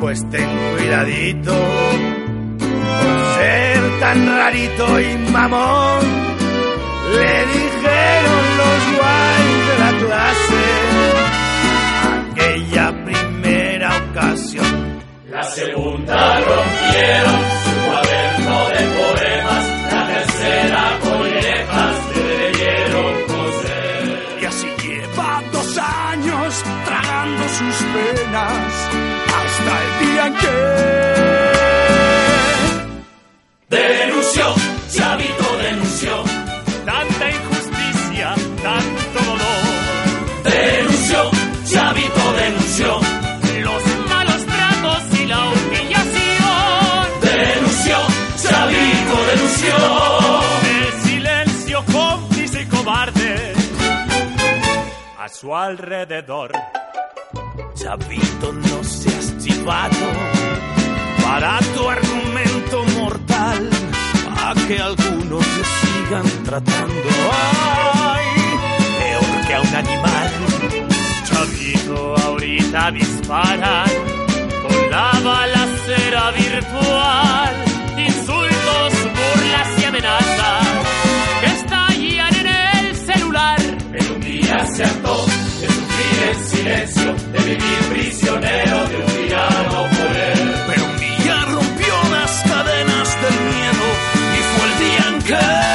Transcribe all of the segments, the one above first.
Pues ten cuidadito ser tan rarito y mamón. Le dijeron los guays de la clase aquella primera ocasión. La segunda rompieron que Denunció, Chavito denunció, tanta injusticia, tanto dolor, denunció, Chavito denunció, los malos tratos y la humillación, denunció, Chavito denunció. el silencio cómplice y cobarde. A su alrededor. Chavito, no seas chivato para tu argumento mortal, a que algunos le sigan tratando. Ay, peor que a un animal. Chavito, ahorita disparan con la balacera virtual. Insultos, burlas y amenazas que estallan en el celular. Pero un día se hartó sufrir en silencio, de vivir prisionero de un tirano poder. Pero un día rompió las cadenas del miedo y fue el día en que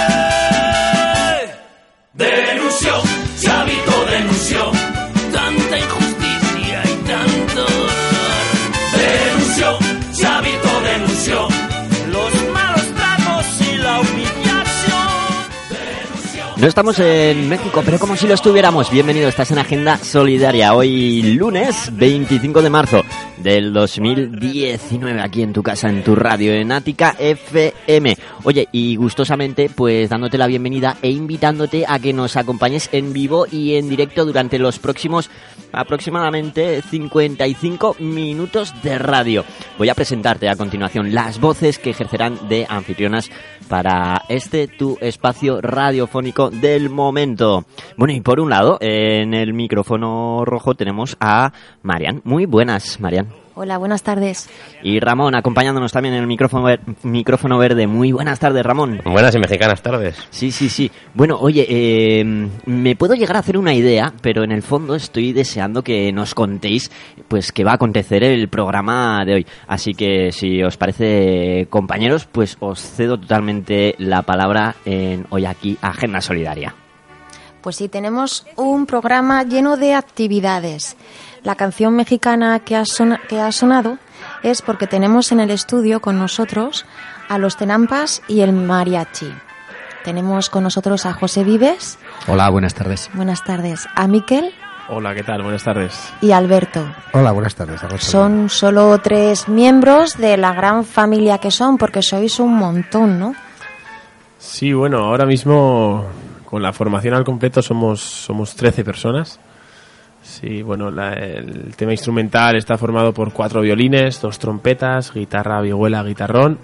No estamos en México, pero como si lo estuviéramos. Bienvenido, estás en Agenda Solidaria. Hoy lunes 25 de marzo del 2019, aquí en tu casa, en tu radio, en Ática FM. Oye, y gustosamente, pues dándote la bienvenida e invitándote a que nos acompañes en vivo y en directo durante los próximos aproximadamente 55 minutos de radio. Voy a presentarte a continuación las voces que ejercerán de anfitrionas para este tu espacio radiofónico del momento. Bueno, y por un lado, en el micrófono rojo tenemos a Marian. Muy buenas, Marian. Hola, buenas tardes. Y Ramón, acompañándonos también en el micrófono, ver- micrófono verde. Muy buenas tardes, Ramón. Buenas y mexicanas tardes. Sí, sí, sí. Bueno, oye, eh, me puedo llegar a hacer una idea, pero en el fondo estoy deseando que nos contéis, pues, qué va a acontecer el programa de hoy. Así que, si os parece, compañeros, pues os cedo totalmente la palabra en hoy aquí Agenda Solidaria. Pues sí, tenemos un programa lleno de actividades. La canción mexicana que ha, sona- que ha sonado es porque tenemos en el estudio con nosotros a los Tenampas y el Mariachi. Tenemos con nosotros a José Vives, Hola, buenas tardes. buenas tardes, a Miquel Hola, ¿qué tal? Buenas tardes. y a Alberto. Hola, buenas tardes. Son solo tres miembros de la gran familia que son, porque sois un montón, ¿no? Sí, bueno, ahora mismo con la formación al completo somos, somos 13 personas. Sí, bueno, la- el tema instrumental está formado por cuatro violines, dos trompetas, guitarra, vihuela, guitarrón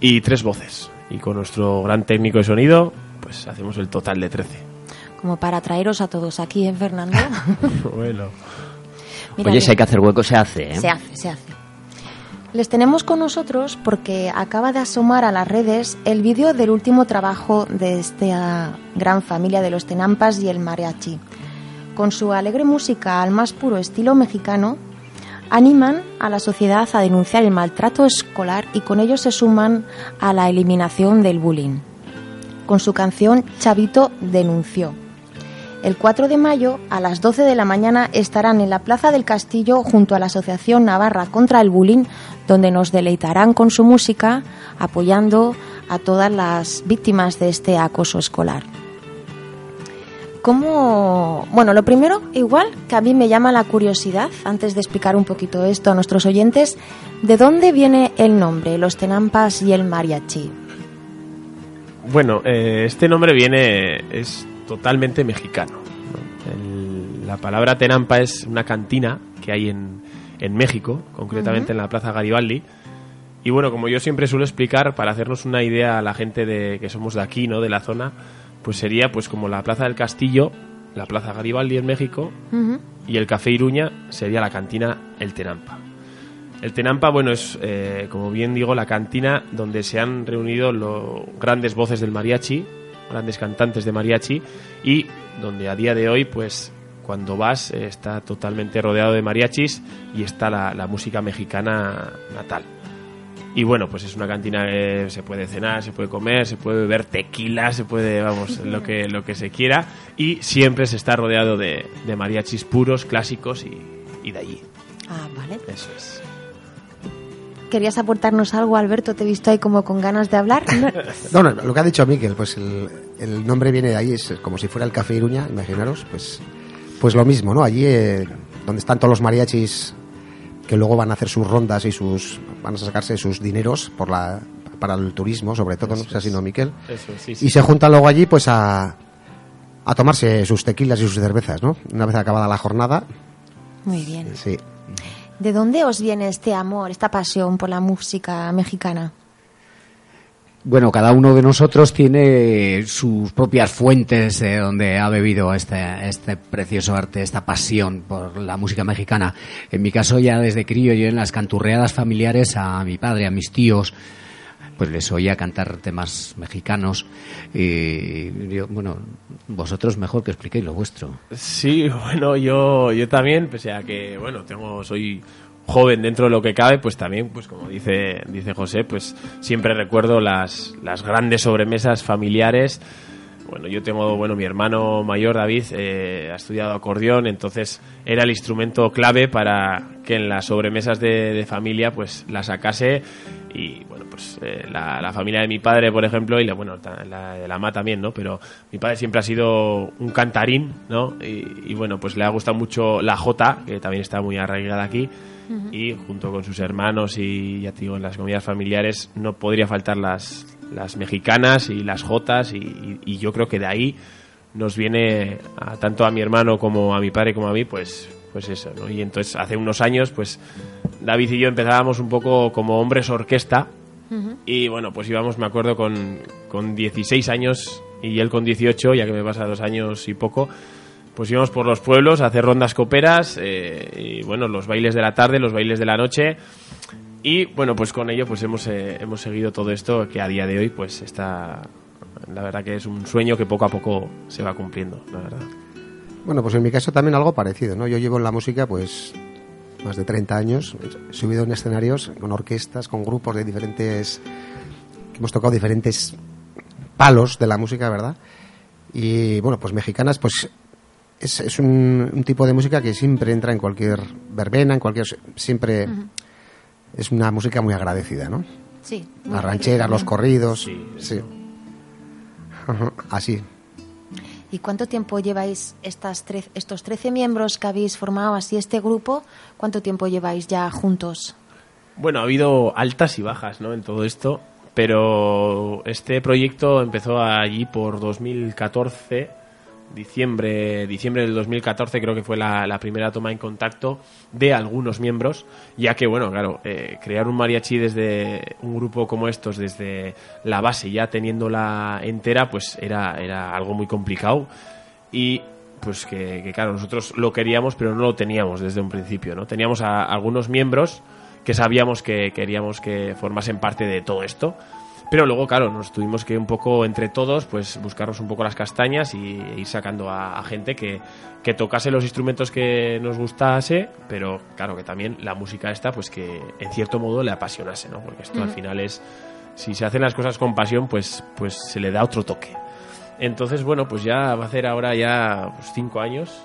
y tres voces. Y con nuestro gran técnico de sonido, pues hacemos el total de 13. Como para traeros a todos aquí, ¿eh, Fernando? bueno, Mira Oye, si hay que hacer hueco, se hace, ¿eh? Se hace, se hace. Les tenemos con nosotros porque acaba de asomar a las redes el vídeo del último trabajo de esta gran familia de los Tenampas y el Mariachi. Con su alegre música al más puro estilo mexicano, animan a la sociedad a denunciar el maltrato escolar y con ello se suman a la eliminación del bullying. Con su canción Chavito denunció. El 4 de mayo, a las 12 de la mañana, estarán en la Plaza del Castillo junto a la Asociación Navarra contra el Bullying, donde nos deleitarán con su música, apoyando a todas las víctimas de este acoso escolar. ¿Cómo? Bueno, lo primero, igual que a mí me llama la curiosidad, antes de explicar un poquito esto a nuestros oyentes, ¿de dónde viene el nombre, los tenampas y el mariachi? Bueno, eh, este nombre viene, es totalmente mexicano. ¿no? El- la palabra tenampa es una cantina que hay en, en México, concretamente en la Plaza Garibaldi. Y bueno, como yo siempre suelo explicar, para hacernos una idea a la gente de que somos de aquí, ¿no? De la zona, pues sería pues como la Plaza del Castillo, la Plaza Garibaldi en México, y el Café Iruña sería la cantina El Tenampa. El Tenampa, bueno, es, eh, como bien digo, la cantina donde se han reunido los grandes voces del mariachi, grandes cantantes de mariachi, y donde a día de hoy, pues, cuando vas, eh, está totalmente rodeado de mariachis y está la, la música mexicana natal. Y bueno, pues es una cantina que se puede cenar, se puede comer, se puede beber tequila, se puede, vamos, lo que, lo que se quiera. Y siempre se está rodeado de, de mariachis puros, clásicos y, y de allí. Ah, vale. Eso es. ¿Querías aportarnos algo, Alberto? Te he visto ahí como con ganas de hablar. No- No, no, lo que ha dicho Miquel, pues el, el nombre viene de ahí, es como si fuera el Café Iruña, imaginaros, pues, pues lo mismo, ¿no? Allí eh, donde están todos los mariachis que luego van a hacer sus rondas y sus van a sacarse sus dineros por la para el turismo, sobre todo, no sé si no, Miquel. Eso es, sí, sí. Y se juntan luego allí pues a, a tomarse sus tequilas y sus cervezas, ¿no? Una vez acabada la jornada, Muy bien. sí. ¿De dónde os viene este amor, esta pasión por la música mexicana? Bueno, cada uno de nosotros tiene sus propias fuentes de donde ha bebido este, este precioso arte, esta pasión por la música mexicana. En mi caso, ya desde crío, yo en las canturreadas familiares a mi padre, a mis tíos, pues les oía cantar temas mexicanos. Y yo, bueno, vosotros mejor que expliquéis lo vuestro. Sí, bueno, yo, yo también, pese a que, bueno, tengo, soy joven dentro de lo que cabe, pues también, pues como dice, dice José, pues siempre recuerdo las, las grandes sobremesas familiares. Bueno, yo tengo, bueno, mi hermano mayor, David, eh, ha estudiado acordeón, entonces era el instrumento clave para que en las sobremesas de, de familia, pues la sacase y, bueno, pues eh, la, la familia de mi padre, por ejemplo, y la, bueno, la de la también, ¿no? Pero mi padre siempre ha sido un cantarín, ¿no? Y, y, bueno, pues le ha gustado mucho la jota, que también está muy arraigada aquí, y junto con sus hermanos y, ya te digo, en las comidas familiares no podría faltar las, las mexicanas y las jotas, y, y- y yo creo que de ahí nos viene a, tanto a mi hermano como a mi padre como a mí, pues, pues eso, ¿no? Y entonces hace unos años, pues David y yo empezábamos un poco como hombres orquesta, y bueno, pues íbamos, me acuerdo, con, con 16 años y él con 18, ya que me pasa dos años y poco, pues íbamos por los pueblos a hacer rondas coperas eh, y bueno, los bailes de la tarde, los bailes de la noche. Y bueno, pues con ello pues hemos, eh, hemos seguido todo esto que a día de hoy pues está... La verdad que es un sueño que poco a poco se va cumpliendo, la verdad. Bueno, pues en mi caso también algo parecido, ¿no? Yo llevo en la música, pues, más de 30 años. He subido en escenarios con orquestas, con grupos de diferentes... hemos tocado diferentes palos de la música, ¿verdad? Y, bueno, pues mexicanas, pues, es, es un, un tipo de música que siempre entra en cualquier verbena, en cualquier... siempre... Es una música muy agradecida, ¿no? Sí. Las rancheras, los corridos, Sí, sí. Así. ¿Y cuánto tiempo lleváis estas tre- estos 13 miembros que habéis formado así este grupo? ¿Cuánto tiempo lleváis ya juntos? Bueno, ha habido altas y bajas ¿no? en todo esto, pero este proyecto empezó allí por 2014, diciembre, diciembre del 2014 creo que fue la, primera toma en contacto de algunos miembros, ya que, bueno, claro, eh, crear un mariachi desde un grupo como estos, desde la base, ya teniéndola entera, pues era, era algo muy complicado y pues que, que, claro, nosotros lo queríamos, pero no lo teníamos desde un principio, ¿no? Teníamos a algunos miembros que sabíamos que queríamos que formasen parte de todo esto, Pero luego, claro, nos tuvimos que un poco entre todos, pues buscarnos un poco las castañas y ir sacando a, a gente que, que tocase los instrumentos que nos gustase, pero claro, que también la música esta, pues que en cierto modo le apasionase, ¿no? Porque esto al final es, si se hacen las cosas con pasión, pues, pues se le da otro toque. Entonces, bueno, pues ya va a hacer ahora ya pues, cinco años.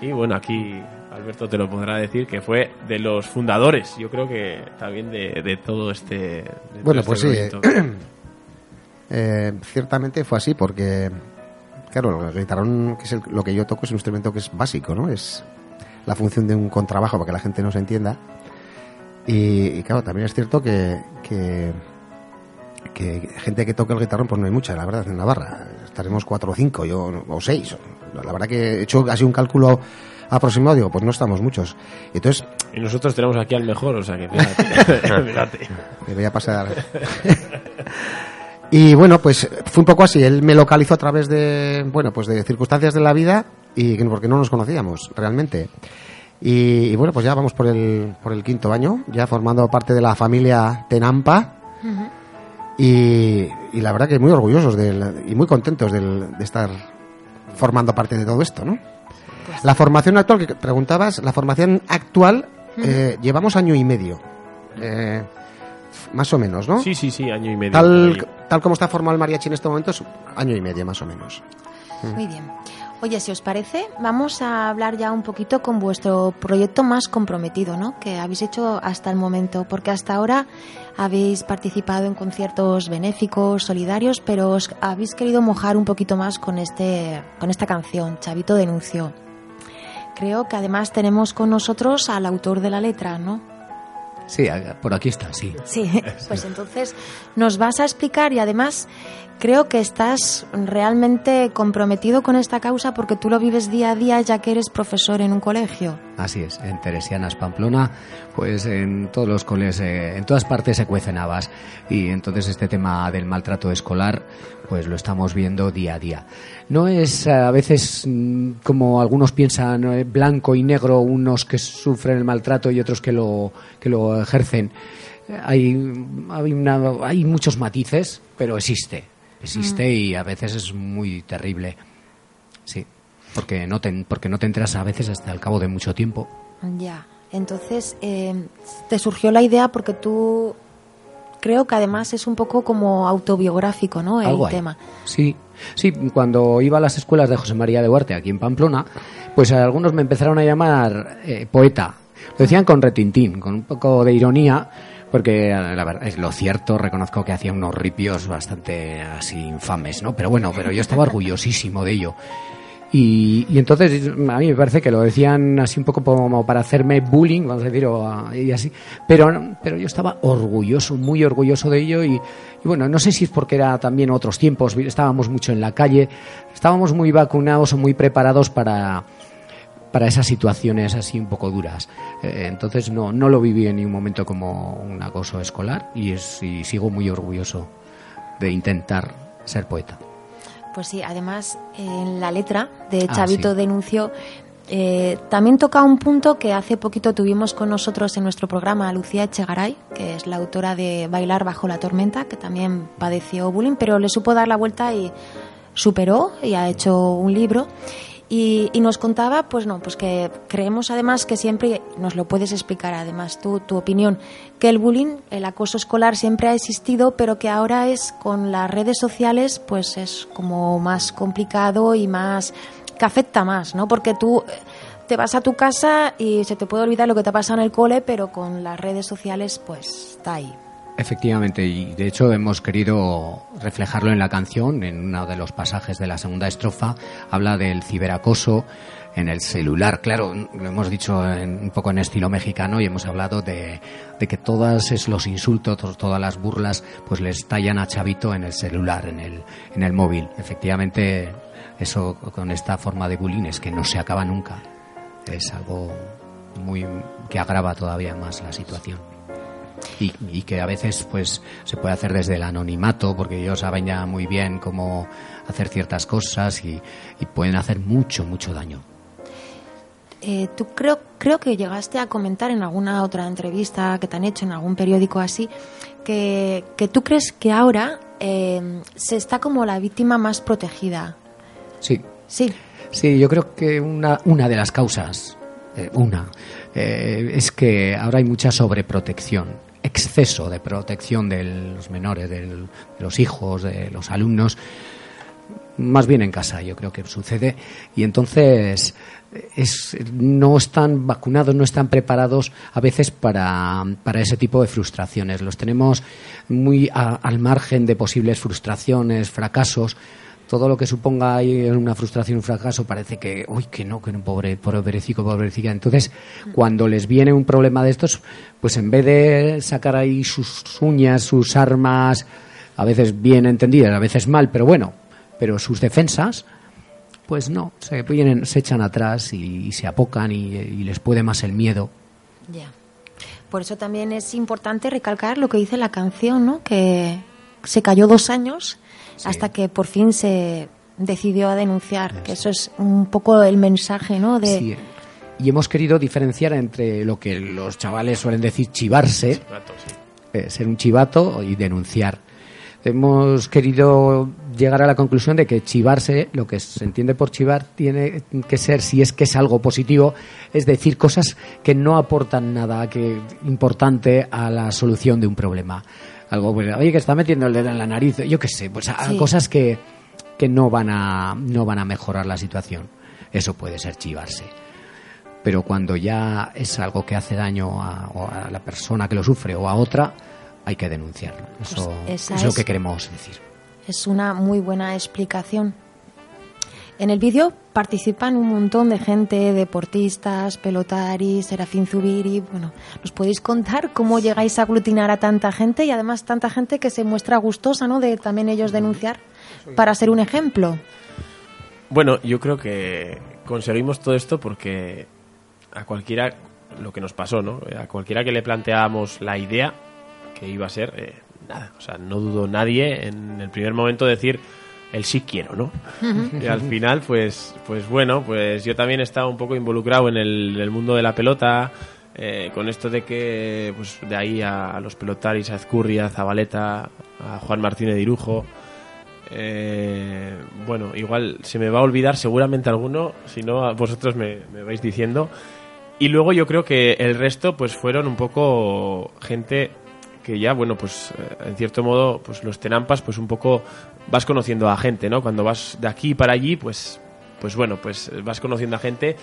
Y bueno, aquí Alberto te lo podrá decir que fue de los fundadores, yo creo que también de, de todo este. de todo Bueno, este pues sí. movimiento. Eh, ciertamente fue así porque, claro, el guitarrón, que es el- lo que yo toco, es un instrumento que es básico, ¿no? Es la función de un contrabajo para que la gente nos entienda. Y, y, claro, también es cierto que, que, que gente que toca el guitarrón, pues no hay mucha, la verdad, en Navarra. Estaremos cuatro o cinco, yo, o seis. La verdad que he hecho así un cálculo aproximado, digo, pues no estamos muchos. Entonces, Y nosotros tenemos aquí al mejor, o sea que fíjate. fíjate. me voy a pasar. y bueno, pues fue un poco así. Él me localizó a través de, bueno, pues de circunstancias de la vida y que- porque no nos conocíamos realmente. Y, y bueno, pues ya vamos por el, por el quinto año, ya formando parte de la familia Tenampa. Y, y la verdad que muy orgullosos del, y muy contentos del- de estar formando parte de todo esto, ¿no? La formación actual que preguntabas, la formación actual eh, llevamos año y medio, eh, más o menos, ¿no? Sí, sí, sí, año y medio. Tal, tal como está formado el mariachi en este momento, es año y medio más o menos. Muy bien. Oye, si os parece, vamos a hablar ya un poquito con vuestro proyecto más comprometido, ¿no? Que habéis hecho hasta el momento, porque hasta ahora habéis participado en conciertos benéficos, solidarios, pero os habéis querido mojar un poquito más con este, con esta canción, Chavito denunció. Creo que además tenemos con nosotros al autor de la letra, ¿no? Sí, por aquí está, sí. Sí, pues entonces nos vas a explicar y además creo que estás realmente comprometido con esta causa porque tú lo vives día a día ya que eres profesor en un colegio. Así es, en Teresianas Pamplona, pues en todos los coles, eh, en todas partes se cuecen habas y entonces este tema del maltrato escolar, pues lo estamos viendo día a día. No es eh, a veces mm, como algunos piensan eh, blanco y negro, unos que sufren el maltrato y otros que lo que lo ejercen. Hay hay, una- hay muchos matices, pero existe, existe y a veces es muy terrible. Sí, porque no te, porque no te enteras a veces hasta el cabo de mucho tiempo. Ya, entonces eh, te surgió la idea porque tú creo que además es un poco como autobiográfico, ¿no? El Algo tema. Sí, sí, cuando iba a las escuelas de José María de Huarte aquí en Pamplona, pues algunos me empezaron a llamar eh, poeta. Lo decían con retintín, con un poco de ironía, porque eh, la verdad es lo cierto, reconozco que hacía unos ripios bastante así infames, ¿no? Pero bueno, pero yo estaba orgullosísimo de ello. Y, entonces a mí me parece que lo decían así un poco como para hacerme bullying, vamos a decir, o, y así. Pero, pero yo estaba orgulloso, muy orgulloso de ello. Y, y bueno, no sé si es porque era también otros tiempos, estábamos mucho en la calle, estábamos muy vacunados o muy preparados para, para esas situaciones así un poco duras. Eh, entonces no, no lo viví en ningún momento como un acoso escolar y, es, y sigo muy orgulloso de intentar ser poeta. Pues sí, además en la letra de Ah, Chavito sí. denunció eh, también toca un punto que hace poquito tuvimos con nosotros en nuestro programa a Lucía Echegaray, que es la autora de Bailar bajo la tormenta, que también padeció bullying, pero le supo dar la vuelta y superó y ha hecho un libro. Y, y nos contaba, pues no, pues que creemos además que siempre, nos lo puedes explicar además tú, tu opinión, que el bullying, el acoso escolar siempre ha existido, pero que ahora es con las redes sociales, pues es como más complicado y más, que afecta más, ¿no? Porque tú eh, te vas a tu casa y se te puede olvidar lo que te ha pasado en el cole, pero con las redes sociales, pues está ahí. Efectivamente, y de hecho hemos querido reflejarlo en la canción, en uno de los pasajes de la segunda estrofa, habla del ciberacoso en el celular. Claro, lo hemos dicho en- un poco en estilo mexicano y hemos hablado de, que todos los insultos, to- todas las burlas, pues les tallan a Chavito en el celular, en el, en el móvil. Efectivamente, eso con esta forma de bullying es que no se acaba nunca. Es algo muy que agrava todavía más la situación y, y que a veces pues se puede hacer desde el anonimato porque ellos saben ya muy bien cómo hacer ciertas cosas y, y pueden hacer mucho mucho daño eh, tú creo, creo que llegaste a comentar en alguna otra entrevista que te han hecho en algún periódico así, que, que tú crees que ahora eh, se está como la víctima más protegida. Sí. Sí. Sí, yo creo que una, una de las causas, eh, una, eh, es que ahora hay mucha sobreprotección, exceso de protección de los menores, de los hijos, de los alumnos, más bien en casa, yo creo que sucede, y entonces es, no están vacunados, no están preparados a veces para, para ese tipo de frustraciones. Los tenemos muy a- al margen de posibles frustraciones, fracasos. Todo lo que suponga ahí una frustración, un fracaso, parece que, uy, que no, que no, pobre, pobrecico, pobrecita. Entonces, cuando les viene un problema de estos, pues en vez de sacar ahí sus uñas, sus armas, a veces bien entendidas, a veces mal, pero bueno, pero sus defensas, pues no, se, vienen, se echan atrás y, y se apocan y, y les puede más el miedo. Ya. Por eso también es importante recalcar lo que dice la canción, ¿no? Que se cayó dos años hasta que por fin se decidió a denunciar. Que eso es un poco el mensaje, ¿no? De, Sí. Y hemos querido diferenciar entre lo que los chavales suelen decir chivarse, eh, ser un chivato y denunciar. Hemos querido llegar a la conclusión de que chivarse, lo que se entiende por chivar, tiene que ser, si es que es algo positivo, es decir, cosas que no aportan nada que, importante a la solución de un problema. Algo, pues, oye, que está metiendo el dedo en la nariz, yo qué sé, pues a- Sí. cosas que, que no, van a, no van a mejorar la situación. Eso puede ser chivarse pero cuando ya es algo que hace daño a, o a la persona que lo sufre o a otra, hay que denunciarlo. Eso Pues es lo que queremos decir. Es una muy buena explicación. En el vídeo participan un montón de gente, deportistas, pelotaris, Serafín Zubiri. Bueno, ¿nos podéis contar cómo llegáis a aglutinar a tanta gente y además tanta gente que se muestra gustosa, ¿no? De también ellos denunciar para ser un ejemplo. Bueno, yo creo que conseguimos todo esto porque a cualquiera, lo que nos pasó, ¿no? A cualquiera que le planteábamos la idea que iba a ser, eh, nada, o sea, no dudó nadie en el primer momento decir el sí quiero, ¿no? Y al final, pues, pues bueno, pues yo también estaba un poco involucrado en el, el mundo de la pelota, eh, con esto de que, pues de ahí a, a los pelotaris, a Ezcurri, a Zabaleta, a Juan Martínez de Irujo, eh, bueno, igual se me va a olvidar seguramente alguno, si no vosotros me, me vais diciendo. Y luego yo creo que el resto pues fueron un poco gente que ya, bueno, pues eh, en cierto modo, pues los tenampas, pues un poco vas conociendo a gente, ¿no? Cuando vas de aquí para allí, pues, pues bueno, pues vas conociendo a gente.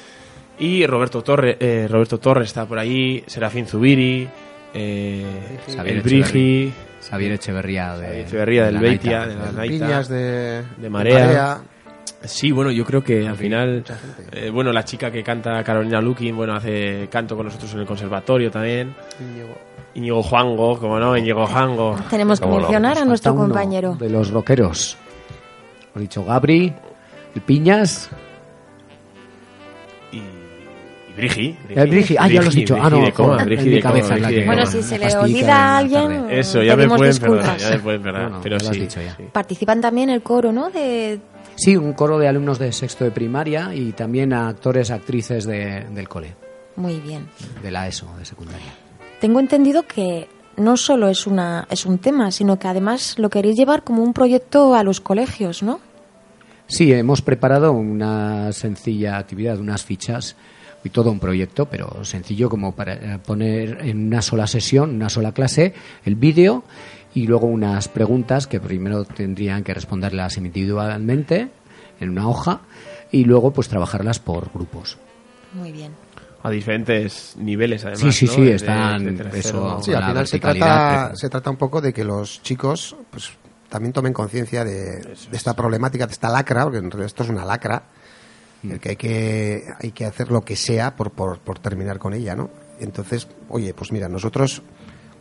Y Roberto Torres, eh, Roberto Torres está por ahí, Serafín Zubiri, eh, Xavier el Brigi, Xavier Echeverría de, Xavier Echeverría del la Beitia, Naita. de la El Naita, Piñas de, de Marea. Marea. Sí, bueno, yo creo que al final, eh, bueno, la chica que canta Carolina Lukin, bueno, hace canto con nosotros en el conservatorio también. Íñigo Juango, como no, Íñigo Juango. Tenemos que no. mencionar a Nos nuestro compañero. De los rockeros. Hemos dicho Gabri, el Piñas, Y, y Brigi. el Brigi. Ah, ya lo has dicho. Ah, no, Brigi de coma, Brigi en mi de cabeza Bueno, si se le olvida a alguien. Eso, ya me pueden disculpas. perdonar, ya me pueden perdonar, Bueno, pero ya lo has sí, dicho ya. sí. Participan también el coro, ¿no? De, Sí, un coro de alumnos de sexto de primaria y también a actores, actrices de- del cole, muy bien. de la ESO, de secundaria. Tengo entendido que no solo es una es un tema, sino que además lo queréis llevar como un proyecto a los colegios, ¿no? Sí, hemos preparado una sencilla actividad, unas fichas y todo un proyecto, pero sencillo como para eh, poner en una sola sesión, una sola clase, el vídeo y luego unas preguntas que primero tendrían que responderlas individualmente en una hoja y luego pues trabajarlas por grupos. Muy bien. A diferentes niveles, además. Sí, sí, ¿no? sí, De- están, de eso, Sí, al final se trata, se trata un poco de que los chicos pues también tomen conciencia de, de esta problemática, de esta lacra, porque en realidad esto es una lacra, Mm. el que hay que hay que hacer lo que sea por, por, por terminar con ella, ¿no? Entonces, oye, pues mira, nosotros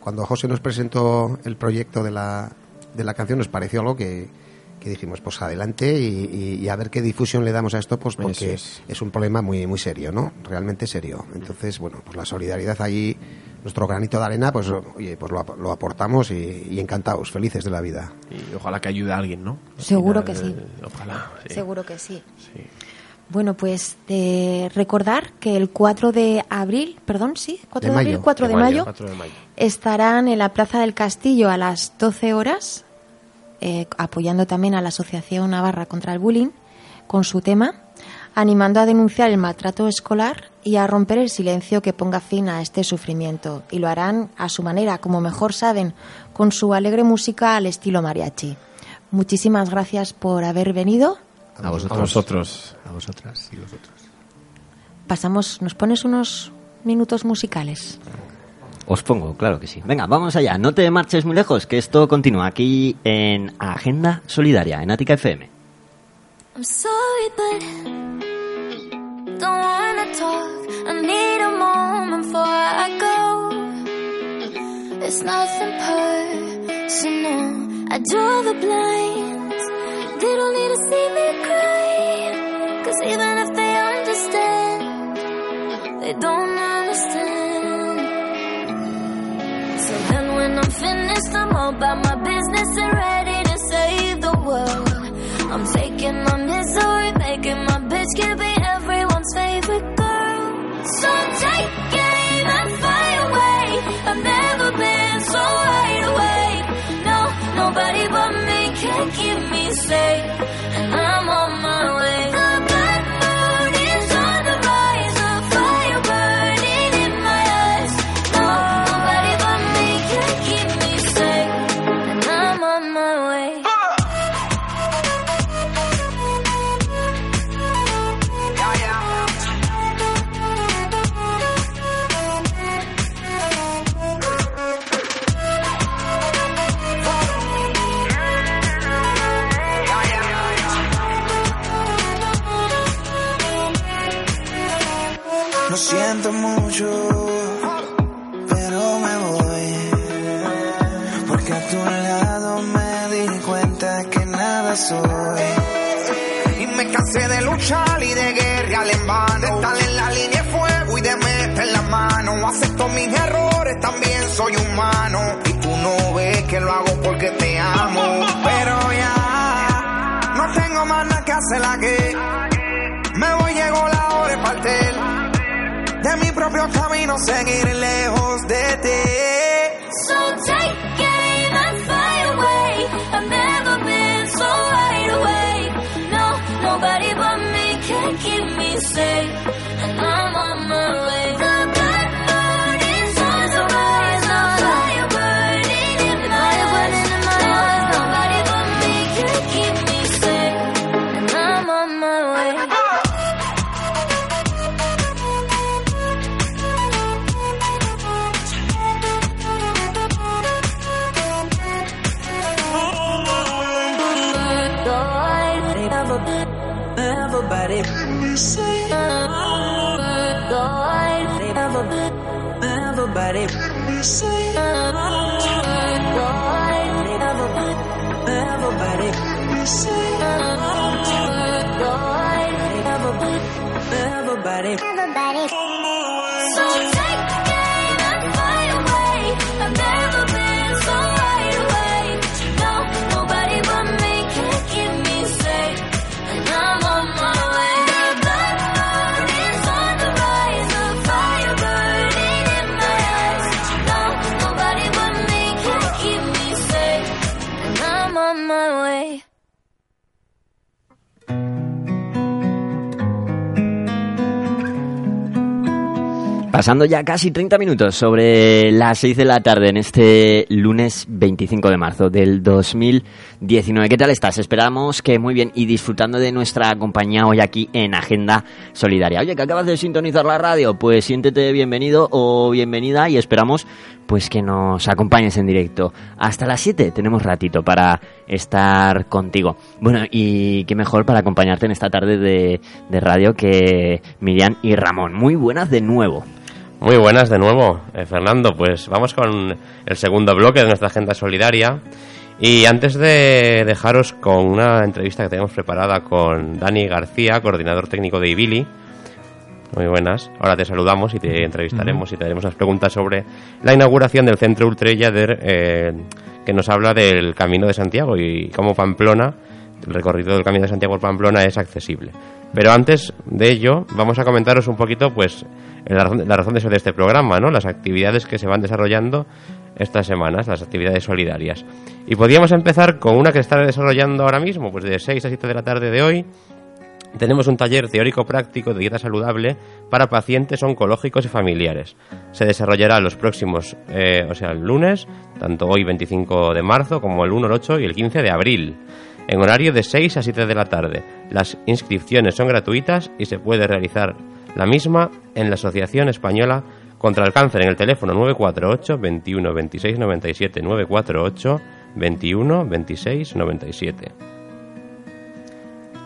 cuando José nos presentó el proyecto de la, de la canción nos pareció algo que, que dijimos, pues adelante y, y- y a ver qué difusión le damos a esto, pues porque es. es. un problema muy muy serio, ¿no? Realmente serio. Entonces, bueno, pues la solidaridad ahí, nuestro granito de arena, pues oye, pues lo, ap- lo aportamos y, y encantados, felices de la vida. Y ojalá que ayude a alguien, ¿no? Seguro final, que sí. Ojalá. sí. Seguro que sí. Sí. Bueno, pues de recordar que el 4 de abril, perdón, sí, 4 de, De abril, mayo. 4 de, De mayo, mayo, 4 de mayo. estarán en la Plaza del Castillo a las 12 horas, eh, apoyando también a la Asociación Navarra contra el Bullying con su tema, animando a denunciar el maltrato escolar y a romper el silencio que ponga fin a este sufrimiento. Y lo harán a su manera, como mejor saben, con su alegre música al estilo mariachi. Muchísimas gracias por haber venido. A vosotros. A vosotros. A vosotras y vosotros. Pasamos, ¿nos pones unos minutos musicales? Os pongo, claro que sí. Venga, vamos allá. No te marches muy lejos, que esto continúa aquí en Agenda Solidaria, en Ática FM. I'm sorry, but don't wanna talk. I need a moment before I go. It's nothing personal. I draw the blinds. They Even if they understand, they don't understand. So then when I'm finished, I'm all about my business and ready to save the world. I'm taking my misery, making my bitch can be everyone's favorite girl. So take aim and fly away. I've never been so wide awake. No, nobody but me can keep me safe. Camino, seguir lejos de ti. Pasando ya casi 30 minutos sobre las 6 de la tarde en este lunes 25 de marzo del 2019. ¿Qué tal estás? Esperamos que muy bien y disfrutando de nuestra compañía hoy aquí en Agenda Solidaria. Oye, que acabas de sintonizar la radio, pues siéntete bienvenido o bienvenida y esperamos pues que nos acompañes en directo. Hasta las 7 tenemos ratito para estar contigo. Bueno, y qué mejor para acompañarte en esta tarde de, de radio que Miriam y Ramón. Muy buenas de nuevo. Muy buenas de nuevo, eh, Fernando. Pues vamos con el segundo bloque de nuestra agenda solidaria. Y antes de dejaros con una entrevista que tenemos preparada con Dani García, coordinador técnico de Ibili. Muy buenas. Ahora te saludamos y te entrevistaremos y te haremos unas preguntas sobre la inauguración del centro Ultrallader eh, que nos habla del Camino de Santiago y cómo Pamplona el recorrido del Camino de Santiago por Pamplona es accesible. Pero antes de ello, vamos a comentaros un poquito, pues, la razón, la razón de ser de este programa, ¿no? Las actividades que se van desarrollando estas semanas, las actividades solidarias. Y podríamos empezar con una que está desarrollando ahora mismo, pues de 6 a 7 de la tarde de hoy. Tenemos un taller teórico práctico de dieta saludable para pacientes oncológicos y familiares. Se desarrollará los próximos, eh, o sea, el lunes, tanto hoy 25 de marzo como el 1, el 8 y el 15 de abril en horario de 6 a 7 de la tarde. Las inscripciones son gratuitas y se puede realizar la misma en la Asociación Española contra el Cáncer en el teléfono 948 21 26 97 948 21 26 97.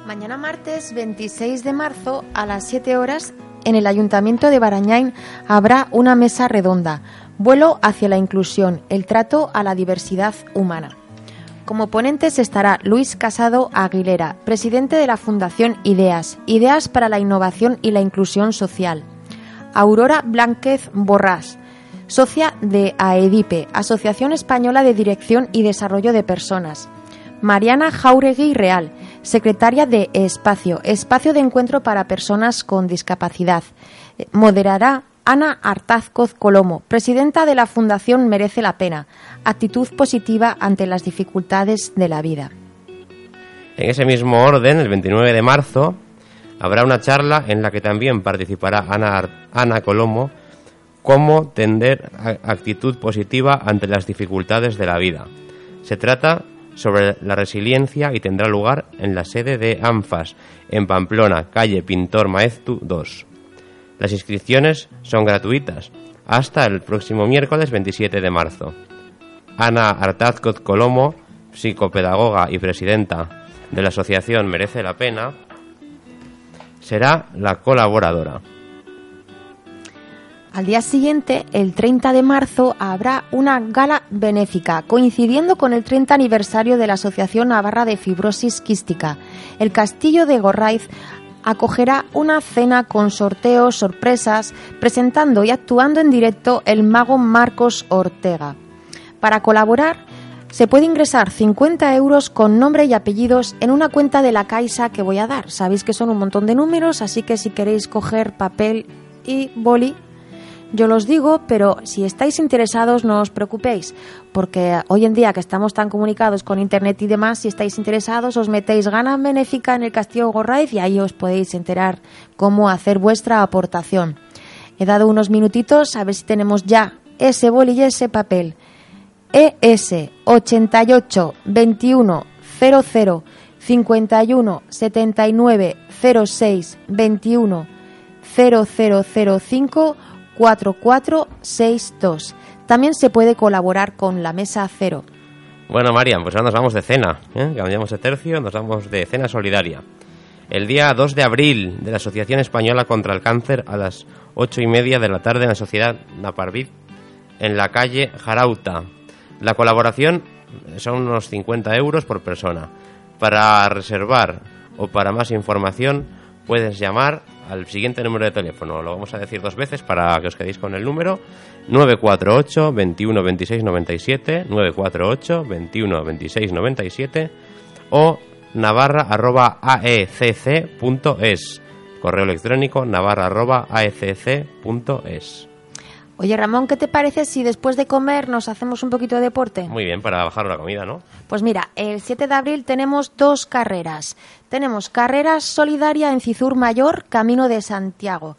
Mañana martes 26 de marzo a las 7 horas en el Ayuntamiento de Barañáin habrá una mesa redonda, vuelo hacia la inclusión, el trato a la diversidad humana. Como ponentes estará Luis Casado Aguilera, presidente de la Fundación Ideas, Ideas para la Innovación y la Inclusión Social. Aurora Blánquez Borrás, socia de AEDIPE, Asociación Española de Dirección y Desarrollo de Personas. Mariana Jauregui Real, secretaria de Espacio, Espacio de Encuentro para Personas con Discapacidad. Moderará Ana Artazcoz Colomo, presidenta de la Fundación Merece la Pena, actitud positiva ante las dificultades de la vida. En ese mismo orden, el 29 de marzo, habrá una charla en la que también participará Ana, Ar- Ana Colomo, cómo tender actitud positiva ante las dificultades de la vida. Se trata sobre la resiliencia y tendrá lugar en la sede de ANFAS, en Pamplona, calle Pintor Maeztu 2. Las inscripciones son gratuitas hasta el próximo miércoles 27 de marzo. Ana Artazcoz Colomo, psicopedagoga y presidenta de la asociación Merece la Pena, será la colaboradora. Al día siguiente, el 30 de marzo, habrá una gala benéfica, coincidiendo con el 30 aniversario de la Asociación Navarra de Fibrosis Quística. El Castillo de Gorraiz acogerá una cena con sorteos, sorpresas, presentando y actuando en directo el mago Marcos Ortega. Para colaborar, se puede ingresar 50 euros con nombre y apellidos en una cuenta de la Caixa que voy a dar. Sabéis que son un montón de números, así que si queréis coger papel y boli, yo los digo, pero si estáis interesados no os preocupéis, porque hoy en día que estamos tan comunicados con internet y demás, si estáis interesados os metéis gana benéfica en el Castillo Gorraiz y ahí os podéis enterar cómo hacer vuestra aportación. He dado unos minutitos a ver si tenemos ya ese boli y ese papel. ES 88 21 00 51 79 06 21 0005 4462. También se puede colaborar con la Mesa Cero. Bueno, Marian, pues ahora nos vamos de cena. ¿eh? Cambiamos de tercio, nos vamos de cena solidaria. El día 2 de abril de la Asociación Española contra el Cáncer a las 8 y media de la tarde en la Sociedad Naparvid en la calle Jarauta. La colaboración son unos 50 euros por persona. Para reservar o para más información puedes llamar al siguiente número de teléfono. Lo vamos a decir dos veces para que os quedéis con el número. 948 21 26 97 948 21 26 97 o navarra arroba aecc.es correo electrónico navarra arroba Oye, Ramón, ¿qué te parece si después de comer nos hacemos un poquito de deporte? Muy bien, para bajar la comida, ¿no? Pues mira, el 7 de abril tenemos dos carreras. Tenemos carrera solidaria en Cizur Mayor, Camino de Santiago.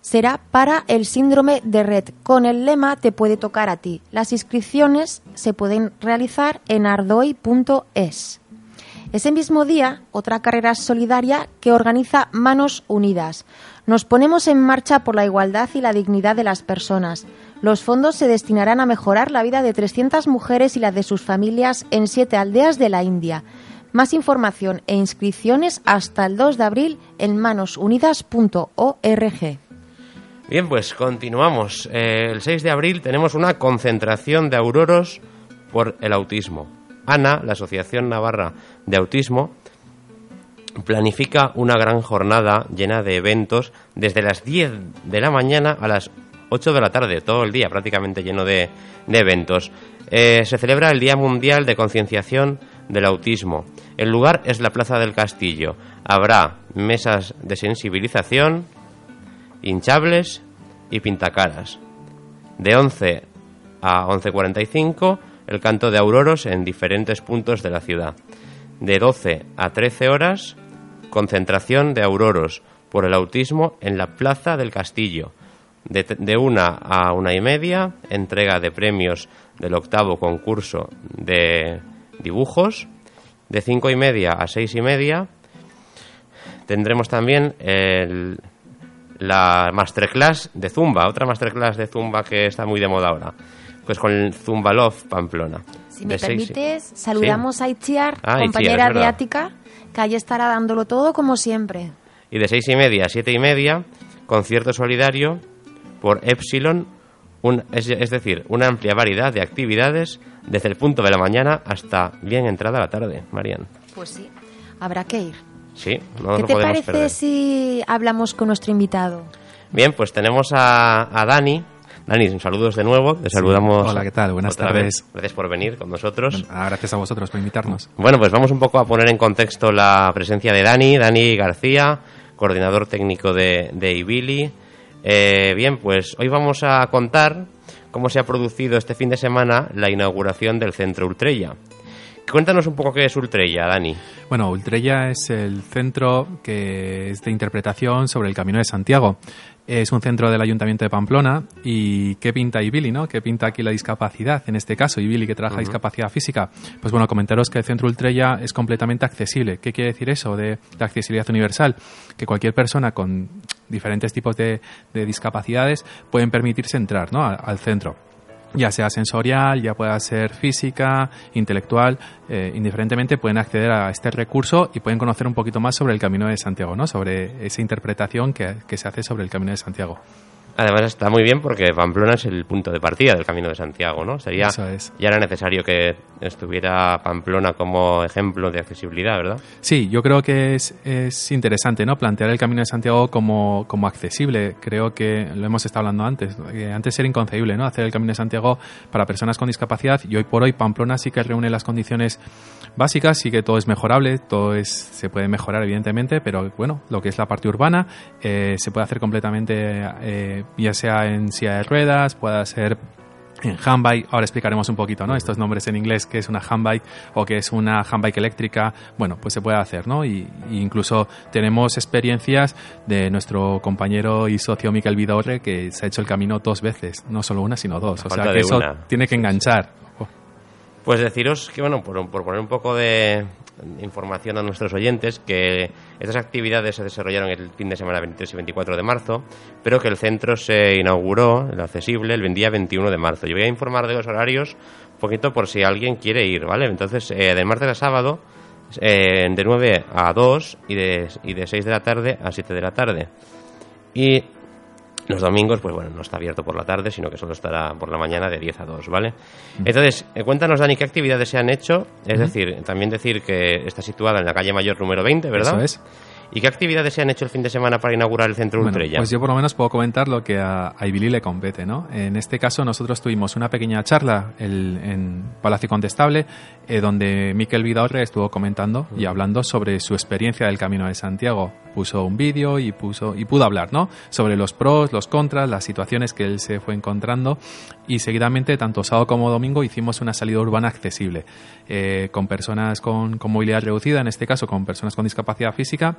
Será para el síndrome de Red. Con el lema Te puede tocar a ti. Las inscripciones se pueden realizar en ardoi.es. Ese mismo día, otra carrera solidaria que organiza Manos Unidas. Nos ponemos en marcha por la igualdad y la dignidad de las personas. Los fondos se destinarán a mejorar la vida de 300 mujeres y la de sus familias en siete aldeas de la India. Más información e inscripciones hasta el 2 de abril en manosunidas.org. Bien, pues continuamos. Eh, el 6 de abril tenemos una concentración de auroros por el autismo. ANA, la Asociación Navarra de Autismo, planifica una gran jornada llena de eventos desde las 10 de la mañana a las 8 de la tarde, todo el día prácticamente lleno de, de eventos. Eh, se celebra el Día Mundial de Concienciación del autismo. El lugar es la Plaza del Castillo. Habrá mesas de sensibilización, hinchables y pintacaras. De 11 a 11.45 el canto de auroros en diferentes puntos de la ciudad. De 12 a 13 horas concentración de auroros por el autismo en la Plaza del Castillo. De, de una a una y media, entrega de premios del octavo concurso de dibujos. De cinco y media a seis y media tendremos también el, la masterclass de Zumba, otra masterclass de Zumba que está muy de moda ahora. Pues con el Zumba Love Pamplona. Si me De seis y- permites, saludamos a Itziar, Ah, compañera de. Ática, que estará dándolo todo como siempre. Y de seis y media a siete y media, concierto solidario por Epsilon, un- es, es decir, una amplia variedad de actividades desde el punto de la mañana hasta bien entrada la tarde, Marian. Pues sí, habrá que ir. Sí, no ¿Qué nos te podemos parece perder. si hablamos con nuestro invitado? Bien, pues tenemos a, a Dani. Dani, saludos de nuevo. Te Sí. saludamos. Hola, ¿qué tal? Buenas tardes. vez. Gracias por venir con nosotros. Ah, gracias a vosotros por invitarnos. Bueno, pues vamos un poco a poner en contexto la presencia de Dani, Dani García, coordinador técnico de, de Ibili. Eh, bien, pues hoy vamos a contar cómo se ha producido este fin de semana la inauguración del centro Ultrella. Cuéntanos un poco qué es Ultrella, Dani. Bueno, Ultrella es el centro que es de interpretación sobre el Camino de Santiago. Es un centro del Ayuntamiento de Pamplona y ¿qué pinta Ibili, no? ¿Qué pinta aquí la discapacidad? En este caso, Ibili que trabaja discapacidad física. Pues bueno, comentaros que el centro Ultrella es completamente accesible. ¿Qué quiere decir eso de la accesibilidad universal? Que cualquier persona con diferentes tipos de, de discapacidades pueden permitirse entrar ¿no? al, al centro ya sea sensorial, ya pueda ser física, intelectual, eh, indiferentemente pueden acceder a este recurso y pueden conocer un poquito más sobre el Camino de Santiago, ¿no? sobre esa interpretación que, que se hace sobre el Camino de Santiago. Además está muy bien porque Pamplona es el punto de partida del Camino de Santiago, ¿no? Sería es. ya era necesario que estuviera Pamplona como ejemplo de accesibilidad, ¿verdad? Sí, yo creo que es, es interesante ¿no? plantear el Camino de Santiago como, como accesible. Creo que lo hemos estado hablando antes. que antes era inconcebible ¿no? hacer el Camino de Santiago para personas con discapacidad y hoy por hoy Pamplona sí que reúne las condiciones básicas, sí que todo es mejorable, todo es, se puede mejorar evidentemente, pero bueno, lo que es la parte urbana eh, se puede hacer completamente, eh, ya sea en silla de ruedas, pueda ser en handbike, ahora explicaremos un poquito, ¿no? Estos nombres en inglés, que es una handbike o que es una handbike eléctrica, bueno, pues se puede hacer, ¿no? Y, y incluso tenemos experiencias de nuestro compañero y socio Miquel Vidorre que se ha hecho el camino dos veces, no solo una, sino dos. O sea que eso una. tiene que enganchar. Pues deciros que, bueno, por, por poner un poco de información a nuestros oyentes, que estas actividades se desarrollaron el fin de semana 23 y 24 de marzo, pero que el centro se inauguró, el accesible, el día 21 de marzo. Yo voy a informar de los horarios un poquito por si alguien quiere ir, ¿vale? Entonces, eh, de martes a sábado, eh, de 9 a 2 y de, y de 6 de la tarde a 7 de la tarde. Y los domingos, pues bueno, no está abierto por la tarde, sino que solo estará por la mañana de 10 a 2, ¿vale? Entonces, eh, cuéntanos, Dani, qué actividades se han hecho. Es decir, también decir que está situada en la calle Mayor número 20, ¿verdad? Eso es. ¿Y qué actividades se han hecho el fin de semana para inaugurar el centro Bueno, Ultrella? pues yo por lo menos puedo comentar lo que a, a Ibili le compete, ¿no? En este caso nosotros tuvimos una pequeña charla el- en Palacio Contestable eh, donde Miquel Vidorre estuvo comentando y hablando sobre su experiencia del Camino de Santiago. Puso un vídeo y puso y pudo hablar, ¿no? Sobre los pros, los contras, las situaciones que él se fue encontrando y seguidamente tanto sábado como domingo hicimos una salida urbana accesible eh, con personas con, con movilidad reducida, en este caso con personas con discapacidad física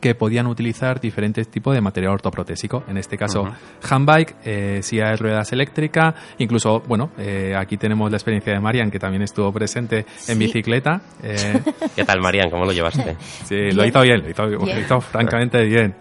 que podían utilizar diferentes tipos de material ortoprotésico. En este caso, handbike, eh, silla de ruedas eléctrica, incluso, bueno, eh, aquí tenemos la experiencia de Marian, que también estuvo presente en bicicleta. Eh, ¿Qué tal, Marian? ¿Cómo lo llevaste? sí, lo Bien. hizo bien, lo hizo, lo Bien. hizo francamente bien.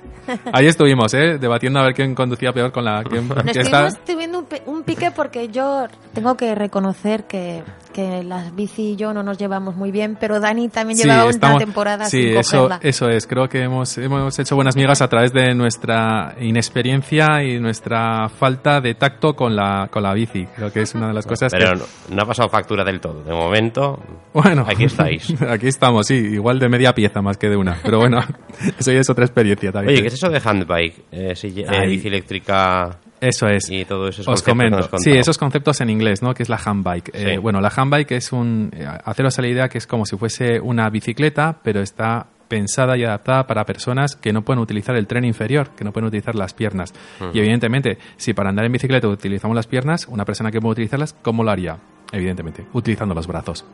Ahí estuvimos, ¿eh? Debatiendo a ver quién conducía peor con la... Quién, Nos quién está- estuvimos teniendo un, un pique porque yo tengo que reconocer que, que las bici y yo no nos llevamos muy bien, pero Dani también Sí, llevaba estamos- una temporada sí, sin eso, cogerla. eso es. Creo que hemos, hemos hecho buenas migas a través de nuestra inexperiencia y nuestra falta de tacto con la, con la bici. Creo que es una de las cosas Pero que... no, no ha pasado factura del todo. De momento, Bueno, aquí estáis. aquí estamos, sí, igual de media pieza más que de una. Pero bueno, eso ya es otra experiencia también. Oye, ¿qué es eso de handbike? Eh, si- eh, bici eléctrica Eso es. Y todos esos Os comento. Sí, esos conceptos en inglés, ¿no? Que es la handbike. Sí. Eh, bueno, la handbike es un... eh, Haceros a la idea que es como si fuese una bicicleta, pero está pensada y adaptada para personas que no pueden utilizar el tren inferior, que no pueden utilizar las piernas. Y evidentemente, si para andar en bicicleta utilizamos las piernas, una persona que puede utilizarlas, ¿cómo lo haría? Evidentemente, utilizando los brazos.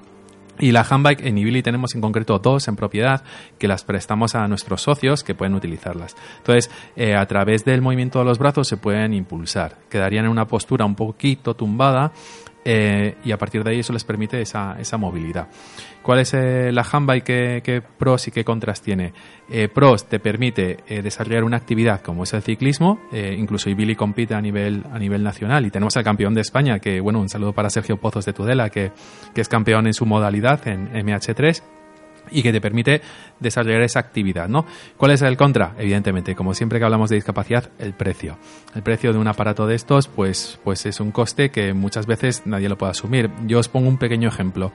Y la handbike en Ibili tenemos en concreto dos en propiedad que las prestamos a nuestros socios que pueden utilizarlas. Entonces, eh, a través del movimiento de los brazos se pueden impulsar. Quedarían en una postura un poquito tumbada eh, y a partir de ahí eso les permite esa, esa movilidad. ¿Cuál es eh, la handbike? ¿Qué, qué pros y qué contras tiene? Eh, pros te permite desarrollar una actividad como es el ciclismo, incluso Ibili compite a nivel, a nivel nacional y tenemos al campeón de España, que bueno, un saludo para Sergio Pozos de Tudela, que, que es campeón en su modalidad en MH3 y que te permite desarrollar esa actividad, ¿no? ¿Cuál es el contra? Evidentemente, como siempre que hablamos de discapacidad, el precio. El precio de un aparato de estos, pues, pues es un coste que muchas veces nadie lo puede asumir. Yo os pongo un pequeño ejemplo.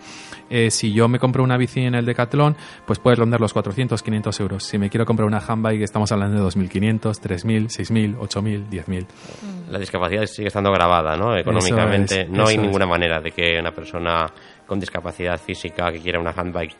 Eh, si yo me compro una bici en el Decathlon, pues puedes rondar los 400, 500 euros. Si me quiero comprar una handbike, estamos hablando de 2.500, 3.000, 6.000, 8.000, 10.000. La discapacidad sigue estando grabada, ¿no? Económicamente. es, no hay es. ninguna manera de que una persona con discapacidad física que quiera una handbike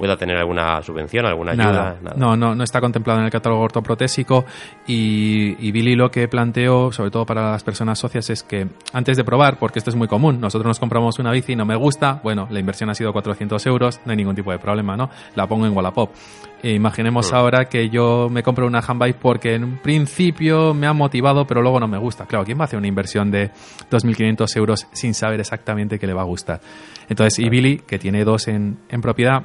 pueda tener alguna subvención, alguna ayuda. Nada. nada. No, no, no está contemplado en el catálogo ortoprotésico y, y Billy lo que planteó, sobre todo para las personas socias, es que antes de probar, porque esto es muy común, nosotros nos compramos una bici y no me gusta, bueno, la inversión ha sido 400 euros, no hay ningún tipo de problema, ¿no? La pongo en Wallapop. E imaginemos Mm. ahora que yo me compro una handbike porque en un principio me ha motivado, pero luego no me gusta. Claro, ¿quién va a hacer una inversión de 2.500 euros sin saber exactamente qué le va a gustar? Entonces, y Billy, que tiene dos en, en propiedad,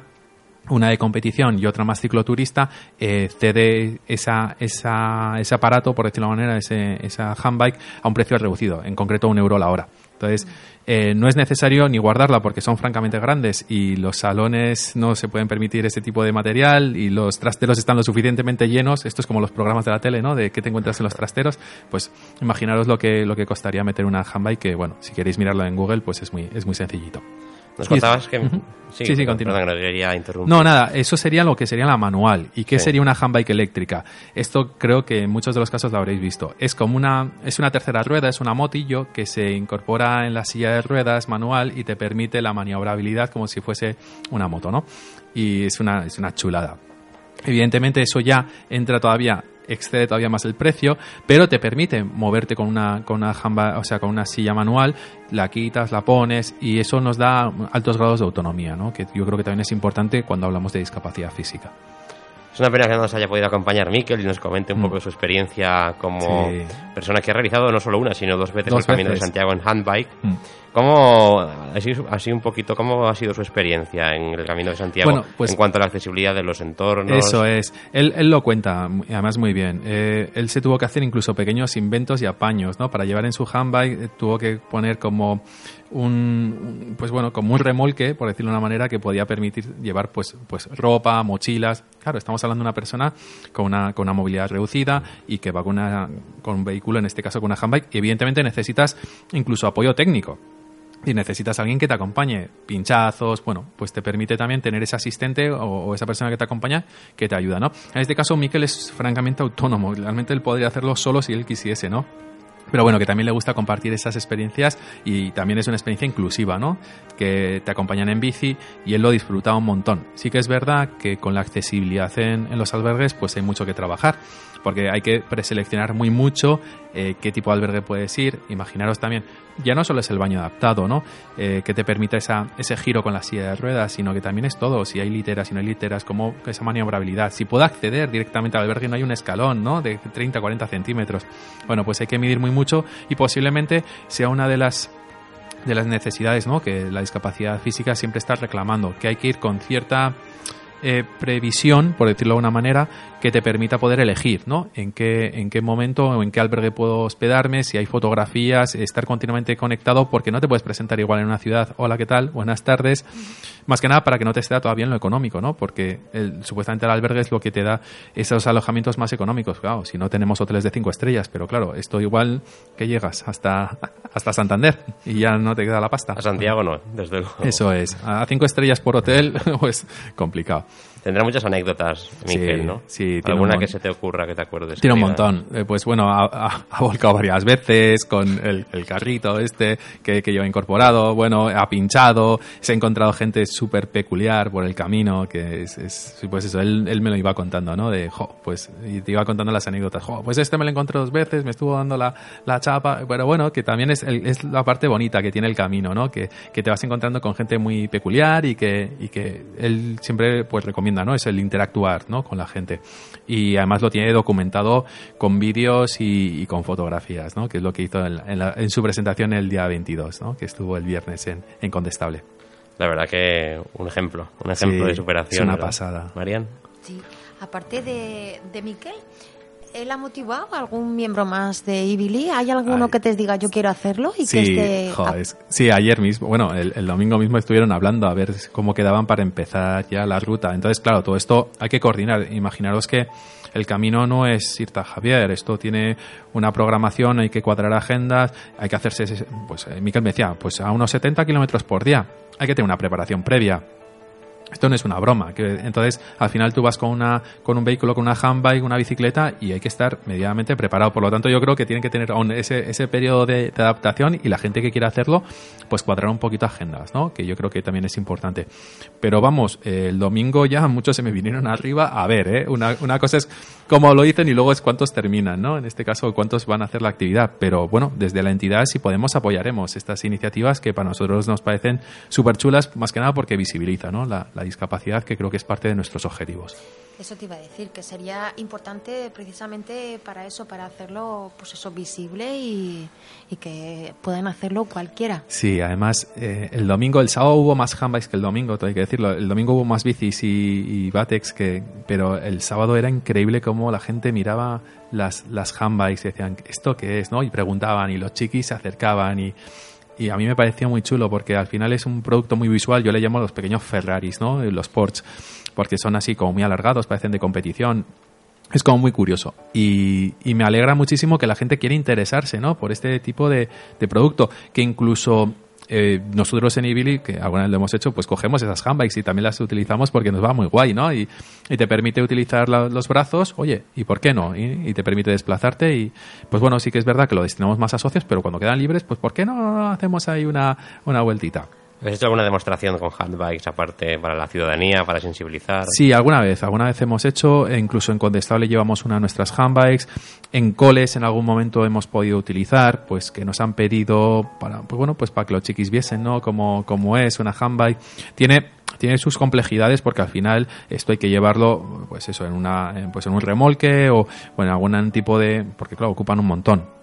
una de competición y otra más cicloturista, eh, cede esa, esa, ese aparato, por decirlo de manera, ese, esa handbike, a un precio reducido, en concreto un euro la hora. Entonces, eh, no es necesario ni guardarla porque son francamente grandes y los salones no se pueden permitir ese tipo de material y los trasteros están lo suficientemente llenos. Esto es como los programas de la tele, ¿no? De qué te encuentras en los trasteros. Pues imaginaros lo que, lo que costaría meter una handbike que, bueno, si queréis mirarlo en Google, pues es muy, es muy sencillito. Nos contabas que... Sí, sí, sí, continúa. no nada, eso sería lo que sería la manual. ¿Y qué Sí. sería una handbike eléctrica? Esto creo que en muchos de los casos lo habréis visto. Es como una, es una tercera rueda, es una motillo que se incorpora en la silla de ruedas manual y te permite la maniobrabilidad como si fuese una moto, ¿no? Y es una, es una chulada. Evidentemente eso ya entra todavía excede todavía más el precio, pero te permite moverte con una con una jamba- o sea, con una silla manual, la quitas, la pones y eso nos da altos grados de autonomía, ¿no? Que yo creo que también es importante cuando hablamos de discapacidad física. Es una pena que no nos haya podido acompañar Miquel y nos comente un Mm. poco su experiencia como Sí. persona que ha realizado no solo una, sino dos veces Dos el Camino de veces. Santiago en handbike. Mm. ¿Cómo, así, así un poquito, cómo ha sido su experiencia en el Camino de Santiago Bueno, pues- en cuanto a la accesibilidad de los entornos? Eso es. Él, él lo cuenta, además muy bien. Eh, él se tuvo que hacer incluso pequeños inventos y apaños, ¿no? Para llevar en su handbike eh, tuvo que poner como un, un- pues bueno, como un remolque, por decirlo de una manera, que podía permitir llevar pues, pues ropa, mochilas. Claro, estamos hablando de una persona con una, con una movilidad reducida y que va con, una, con un vehículo, en este caso con una handbike, y evidentemente necesitas incluso apoyo técnico y necesitas a alguien que te acompañe, pinchazos, bueno, pues te permite también tener ese asistente o, esa persona que te acompaña que te ayuda, ¿no? En este caso, Miquel es francamente autónomo, realmente él podría hacerlo solo si él quisiese, ¿no? Pero bueno, que también le gusta compartir esas experiencias y también es una experiencia inclusiva, ¿no? Que te acompañan en bici y él lo disfruta un montón. Sí que es verdad que con la accesibilidad en, en los albergues pues hay mucho que trabajar, porque hay que preseleccionar muy mucho eh, qué tipo de albergue puedes ir. Imaginaros también, ya no solo es el baño adaptado, ¿no? Eh, que te permita esa, ese giro con la silla de ruedas, sino que también es todo, si hay literas, si no hay literas, como esa maniobrabilidad. Si puedo acceder directamente al albergue, no hay un escalón, ¿no? De 30, 40 centímetros. Bueno, pues hay que medir muy mucho y posiblemente sea una de las de las necesidades ¿no? que la discapacidad física siempre está reclamando, que hay que ir con cierta eh, previsión, por decirlo de una manera, que te permita poder elegir, ¿no? En qué, en qué momento o en qué albergue puedo hospedarme, si hay fotografías, estar continuamente conectado, porque no te puedes presentar igual en una ciudad. Hola, ¿qué tal? Buenas tardes. Más que nada para que no te esté todavía en lo económico, ¿no? Porque el, supuestamente el albergue es lo que te da esos alojamientos más económicos. Claro, si no tenemos hoteles de cinco estrellas, pero claro, esto igual que llegas hasta, hasta Santander y ya no te queda la pasta. A Santiago no, desde luego. Eso es. A cinco estrellas por hotel, pues complicado. Tendrá muchas anécdotas, Miquel, Sí, ¿no? sí, tiene un Alguna que se te ocurra que te acuerdes. Tiene un montón. Eh, pues bueno, ha, ha- ha volcado varias veces con el, el carrito este que, que lleva incorporado. Bueno, ha pinchado. Se ha encontrado gente súper peculiar por el camino. Que es, pues eso, él, él me lo iba contando, ¿no? De, jo, pues, y te iba contando las anécdotas. Jo, pues este me lo encontré dos veces, me estuvo dando la, la chapa. Pero bueno, que también es, el- es la parte bonita que tiene el camino, ¿no? Que, que te vas encontrando con gente muy peculiar y que, y que él siempre pues recomienda, ¿no? Es el interactuar, ¿no? Con la gente. Y además lo tiene documentado con vídeos y, y con fotografías, ¿no? Que es lo que hizo en, la- en la- en su presentación el día 22, ¿no? Que estuvo el viernes en, en Condestable. La verdad que un ejemplo, un ejemplo Sí, de superación. es una ¿verdad? pasada. Marian. Sí. Aparte de, de Miquel, ¿él ha motivado a algún miembro más de Ibili? ¿Hay alguno que te diga yo quiero hacerlo? Y que Sí, esté... jo, es- sí, ayer mismo, bueno, el, el domingo mismo estuvieron hablando a ver cómo quedaban para empezar ya la ruta. Entonces, claro, todo esto hay que coordinar. Imaginaros que el camino no es irte a Javier, esto tiene una programación, hay que cuadrar agendas, hay que hacerse, pues eh, Miquel me decía, pues a unos 70 kilómetros por día. Hay que tener una preparación previa. Esto no es una broma. Que, entonces, al final tú vas con, una, con un vehículo, con una handbike, una bicicleta y hay que estar medianamente preparado. Por lo tanto, yo creo que tienen que tener ese, ese periodo de, adaptación y la gente que quiera hacerlo, pues cuadrar un poquito agendas, ¿no? Que yo creo que también es importante. Pero vamos, el domingo ya muchos se me vinieron arriba a ver, ¿eh? Una, una cosa es cómo lo dicen y luego es cuántos terminan, ¿no? En este caso, cuántos van a hacer la actividad. Pero bueno, desde la entidad, si podemos, apoyaremos estas iniciativas que para nosotros nos parecen súper chulas, más que nada porque visibiliza, ¿no? La, la discapacidad, que creo que es parte de nuestros objetivos. Eso te iba a decir, que sería importante precisamente para eso, para hacerlo, pues eso, visible y, y que puedan hacerlo cualquiera. Sí, además, eh, el domingo, el sábado hubo más handbikes que el domingo, hay que decirlo. El domingo hubo más bicis y, y Batex, que, pero el sábado era increíble cómo la gente miraba las, las handbikes y decían, ¿esto qué es? ¿no? Y preguntaban, y los chiquis se acercaban y, y a mí me parecía muy chulo porque al final es un producto muy visual, yo le llamo los pequeños Ferraris, ¿no? Los Porsche, porque son así como muy alargados, parecen de competición. Es como muy curioso y, y me alegra muchísimo que la gente quiera interesarse ¿no? por este tipo de producto, que incluso eh, nosotros en Ibili, que alguna vez lo hemos hecho, pues cogemos esas handbikes y también las utilizamos porque nos va muy guay, ¿no? Y, y te permite utilizar los brazos, oye, ¿y por qué no? Y, y te permite desplazarte y, pues bueno, sí que es verdad que lo destinamos más a socios, pero cuando quedan libres, pues ¿por qué no hacemos ahí una, una vueltita? ¿Habéis hecho alguna demostración con handbikes aparte para la ciudadanía, para sensibilizar? Sí, alguna vez, alguna vez hemos hecho, e incluso en Condestable llevamos una de nuestras handbikes, en coles en algún momento hemos podido utilizar, pues que nos han pedido para, pues bueno, pues para que los chiquis viesen, ¿no? Como, como es una handbike. Tiene, tiene sus complejidades porque al final esto hay que llevarlo, pues eso, en una, pues en un remolque o, o en algún tipo de, porque claro, ocupan un montón.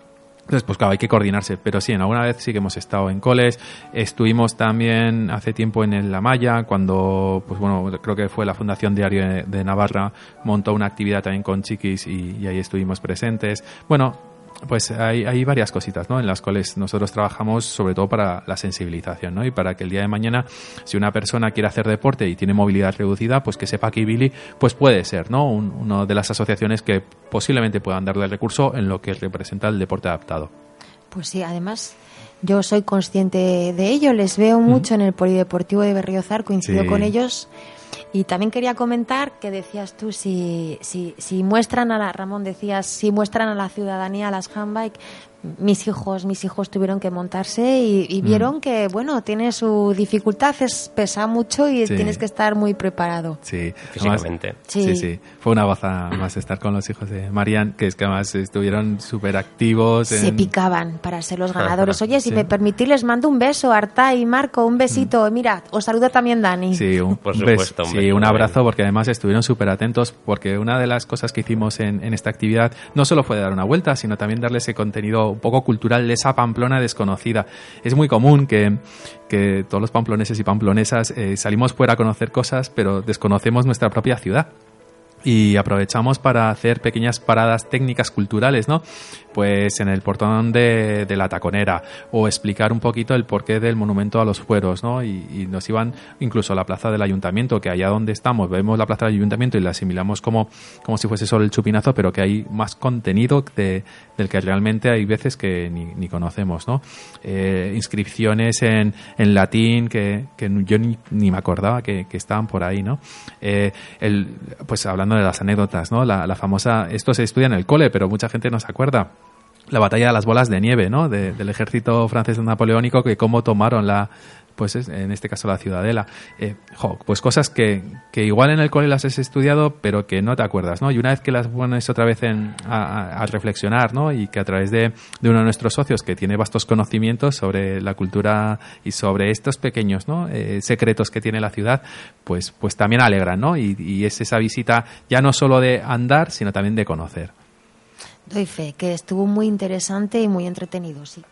Entonces, pues claro, hay que coordinarse. Pero sí, en alguna vez sí que hemos estado en coles. Estuvimos también hace tiempo en La Maya, cuando, pues bueno, creo que fue la Fundación Diario de Navarra, montó una actividad también con chiquis y, y ahí estuvimos presentes. Bueno, pues hay, hay varias cositas, ¿no? En las cuales nosotros trabajamos sobre todo para la sensibilización, ¿no? Y para que el día de mañana, si una persona quiere hacer deporte y tiene movilidad reducida, pues que sepa que Billy, pues puede ser, ¿no? Un- una de las asociaciones que posiblemente puedan darle el recurso en lo que representa el deporte adaptado. Pues sí, además yo soy consciente de ello, les veo mucho en el Polideportivo de Berriozar, coincido Sí. con ellos. Y también quería comentar que decías tú, si, si, si muestran a la, Ramón decías, si muestran a la ciudadanía las handbike, mis hijos, mis hijos tuvieron que montarse y, y Mm. vieron que, bueno, tiene su dificultad, es, pesa mucho y Sí. tienes que estar muy preparado. Sí, Físicamente. Además- Sí. sí, sí. Fue una goza más estar con los hijos de Marian, que es que además estuvieron súper activos. Se picaban para ser los ganadores. Oye, si Sí. me permitís, les mando un beso, Arta y Marco, un besito. Mira, os saluda también Dani. Sí, un, Por un supuesto, un abrazo porque además estuvieron súper atentos porque una de las cosas que hicimos en, en esta actividad no solo fue dar una vuelta, sino también darle ese contenido un poco cultural de esa Pamplona desconocida. Es muy común que, que todos los pamploneses y pamplonesas eh, salimos fuera a conocer cosas, pero desconocemos nuestra propia ciudad. Y aprovechamos para hacer pequeñas paradas técnicas culturales, ¿no? Pues en el portón de, de la taconera o explicar un poquito el porqué del monumento a los fueros, ¿no? Y, nos iban incluso a la plaza del ayuntamiento, que allá donde estamos vemos la plaza del ayuntamiento y la asimilamos como, como si fuese solo el chupinazo, pero que hay más contenido de, del que realmente hay veces que ni, ni conocemos, ¿no? Eh, inscripciones en, en latín que, que yo ni, ni me acordaba que, que estaban por ahí, ¿no? Eh, el, pues hablando de las anécdotas, ¿no? La, famosa, esto se estudia en el cole, pero mucha gente no se acuerda la batalla de las bolas de nieve, ¿no? De- del ejército francés napoleónico que cómo tomaron la, pues es- en este caso la ciudadela. Eh, jo, pues cosas que, que igual en el cole las has estudiado, pero que no te acuerdas, ¿no? Y una vez que las pones otra vez en, a, a- reflexionar, ¿no? Y que a través de, de uno de nuestros socios que tiene vastos conocimientos sobre la cultura y sobre estos pequeños, ¿no? Eh, secretos que tiene la ciudad, pues, pues también alegran, ¿no? Y, y es esa visita ya no solo de andar, sino también de conocer. Doy fe, que estuvo muy interesante y muy entretenido, sí.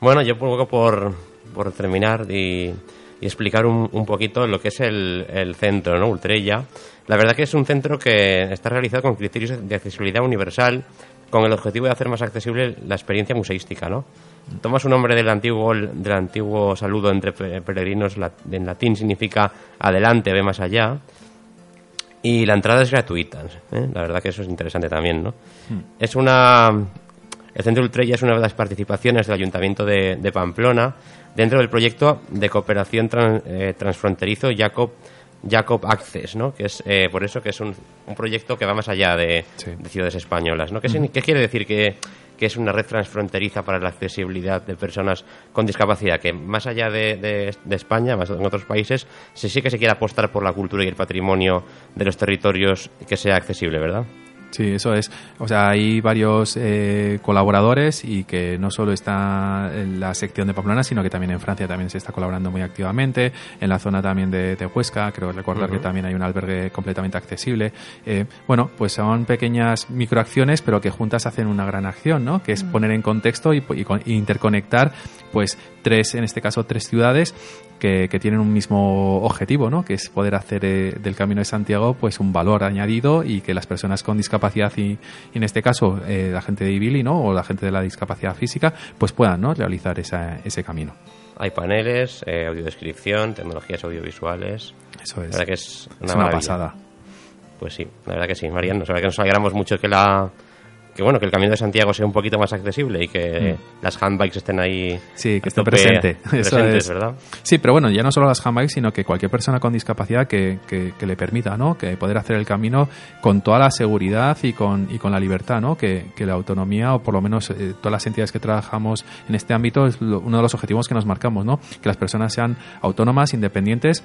Bueno, yo un poco por, por terminar y, y explicar un, un poquito lo que es el, el centro, ¿no? Ultrella. La verdad que es un centro que está realizado con criterios de accesibilidad universal, con el objetivo de hacer más accesible la experiencia museística, ¿no? Toma su nombre del antiguo, del antiguo saludo entre pe- peregrinos, en latín significa adelante, ve más allá, y la entrada es gratuita. ¿eh? La verdad que eso es interesante también, ¿no? Es una... El Centro Ultrella es una de las participaciones del Ayuntamiento de, de Pamplona dentro del proyecto de cooperación tran- eh, transfronterizo Jacob, Jacob Access, ¿no? Que es eh, por eso que es un, un proyecto que va más allá de, de ciudades españolas, ¿no? ¿Qué, quiere decir que, que es una red transfronteriza para la accesibilidad de personas con discapacidad? Que más allá de, de- de España, más en otros países, se sí que se quiere apostar por la cultura y el patrimonio de los territorios que sea accesible, ¿verdad? Sí, eso es. O sea, hay varios eh, colaboradores y que no solo está en la sección de Pamplona, sino que también en Francia también se está colaborando muy activamente. En la zona también de, de Huesca, creo recordar que también hay un albergue completamente accesible. Eh, bueno, pues son pequeñas microacciones, pero que juntas hacen una gran acción, ¿no? Que es poner en contexto y, y con- interconectar, pues tres, en este caso, tres ciudades que, que tienen un mismo objetivo, ¿no? Que es poder hacer eh, del Camino de Santiago pues un valor añadido y que las personas con discapacidad y, y en este caso eh, la gente de Ibili, ¿no? O la gente de la discapacidad física, pues puedan, ¿no? Realizar esa- ese camino. Hay paneles, eh, audiodescripción, tecnologías audiovisuales. Eso es. La verdad que es una, Es una maravilla. pasada. Pues sí, la verdad que sí, Mariano. La verdad que nos alegramos mucho que la que bueno que el camino de Santiago sea un poquito más accesible y que las handbikes estén ahí Sí, que esté presente. Eso presentes, es. ¿verdad? Sí, pero bueno, ya no solo las handbikes, sino que cualquier persona con discapacidad que, que, que le permita, ¿no? Que poder hacer el camino con toda la seguridad y con, y con la libertad, ¿no? Que, que la autonomía, o por lo menos eh, todas las entidades que trabajamos en este ámbito, es lo- uno de los objetivos que nos marcamos, ¿no? Que las personas sean autónomas, independientes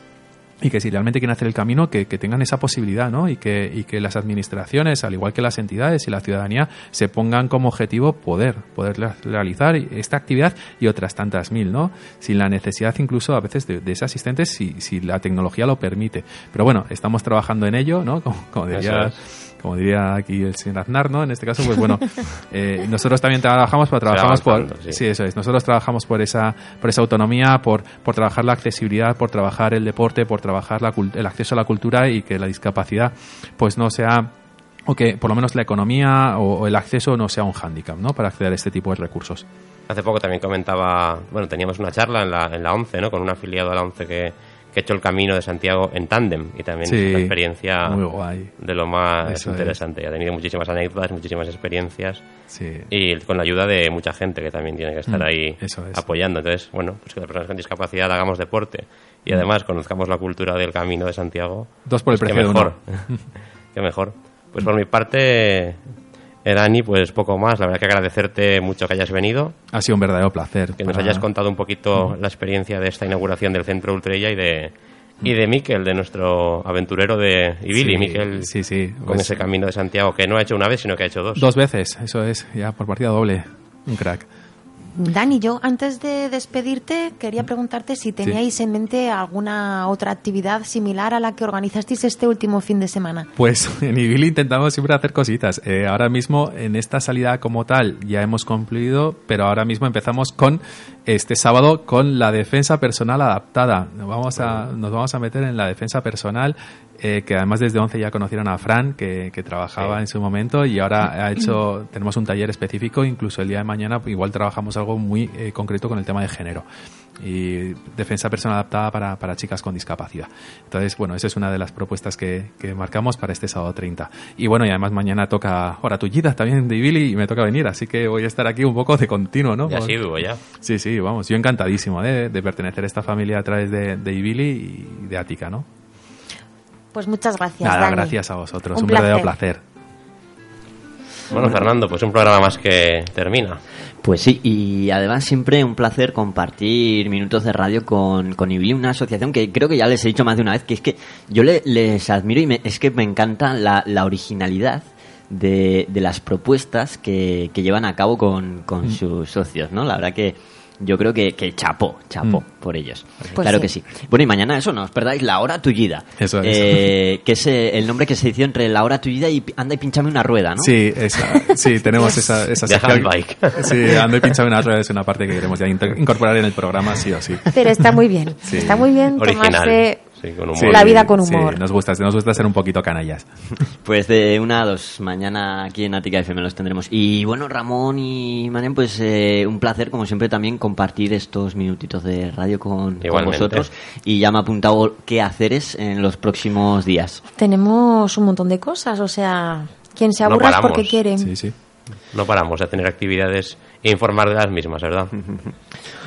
y que si realmente quieren hacer el camino, que, que tengan esa posibilidad, ¿no? Y que, y que las administraciones, al igual que las entidades y la ciudadanía, se pongan como objetivo poder, poder realizar esta actividad y otras tantas mil, ¿no? Sin la necesidad incluso a veces de, de ese asistente si, si la tecnología lo permite. Pero bueno, estamos trabajando en ello, ¿no? Como, como diría, como diría aquí el señor Aznar, ¿no? En este caso, pues bueno, eh, nosotros también trabajamos, pero trabajamos por, sí. sí, eso es. Nosotros trabajamos por esa, por esa autonomía, por, por trabajar la accesibilidad, por trabajar el deporte, por trabajar la el acceso a la cultura y que la discapacidad, pues no sea o que por lo menos la economía o, o el acceso no sea un hándicap, ¿no? Para acceder a este tipo de recursos. Hace poco también comentaba, bueno, teníamos una charla en la, en la 11, ¿no? Con un afiliado a la 11 que, que ha hecho el camino de Santiago en tándem y también Sí, es una experiencia muy guay. de lo más Eso interesante. Ha tenido muchísimas anécdotas, muchísimas experiencias Sí. y con la ayuda de mucha gente que también tiene que estar Mm, ahí es. apoyando. Entonces, bueno, pues que las personas con discapacidad hagamos deporte y además conozcamos la cultura del camino de Santiago. Dos por el pues precio de qué mejor. Pues por mi parte, Dani, pues poco más. La verdad que agradecerte mucho que hayas venido. Ha sido un verdadero placer. Que nos hayas contado un poquito la experiencia de esta inauguración del Centro Ultrella y de y de Miquel, de nuestro aventurero de Ibili, Sí, Miquel, sí, sí. con Pues- ese camino de Santiago, que no ha hecho una vez, sino que ha hecho dos. Dos veces, eso es, ya por partida doble. Un crack. Dani, yo antes de despedirte quería preguntarte si teníais en mente alguna otra actividad similar a la que organizasteis este último fin de semana. Pues en Ibili intentamos siempre hacer cositas. Eh, ahora mismo, en esta salida como tal, ya hemos concluido, pero ahora mismo empezamos con este sábado con la defensa personal adaptada. Nos vamos a, nos vamos a meter en la defensa personal, eh, que además desde 11 ya conocieron a Fran, que, que trabajaba en su momento, y ahora ha hecho, tenemos un taller específico, incluso el día de mañana igual trabajamos algo muy eh, concreto con el tema de género y defensa personal adaptada para, para chicas con discapacidad. Entonces, bueno, esa es una de las propuestas que, que marcamos para este sábado 30. Y bueno, y además mañana toca Hora Tullida también de Billy y me toca venir, así que voy a estar aquí un poco de continuo, ¿no? Ya Por- sí, vivo ya. Sí, sí, vamos, yo encantadísimo ¿eh? de pertenecer a esta familia a través de, de Ibili y de Ática, ¿no? Pues muchas gracias, Nada, Dani. gracias a vosotros, Un un, verdadero placer. Bueno, Fernando, pues un programa más que termina. Pues sí, y además siempre un placer compartir minutos de radio con, con Ibili, una asociación que creo que ya les he dicho más de una vez, que es que yo le- les admiro y me- es que me encanta la, la originalidad de, de las propuestas que, que llevan a cabo con, con sus socios, ¿no? La verdad que yo creo que, que chapó, chapó Mm. por ellos. Pues claro sí. que sí. Bueno, y mañana eso, no os perdáis la hora tullida. Eso es. Eh, que es eh, el nombre que se hizo entre la hora tullida y anda y pinchame una rueda, ¿no? Sí, esa, sí, tenemos esa, esa De sección. handbike. Sí, ando y pinchado en una rueda es una parte que queremos ya incorporar en el programa, sí o sí. Pero está muy bien. Sí. Está muy bien Original. tomarse Sí, con humor. Sí, la vida con sí, humor. nos gusta, nos gusta ser un poquito canallas. Pues de una a dos, mañana aquí en Ática FM los tendremos. Y bueno, Ramón y Marian, pues eh, un placer, como siempre, también compartir estos minutitos de radio con, vosotros. Y ya me ha apuntado qué haceres en los próximos días. Tenemos un montón de cosas, o sea, quien se No aburra es porque quiere. Sí, sí. No paramos de tener actividades informar de las mismas, ¿verdad?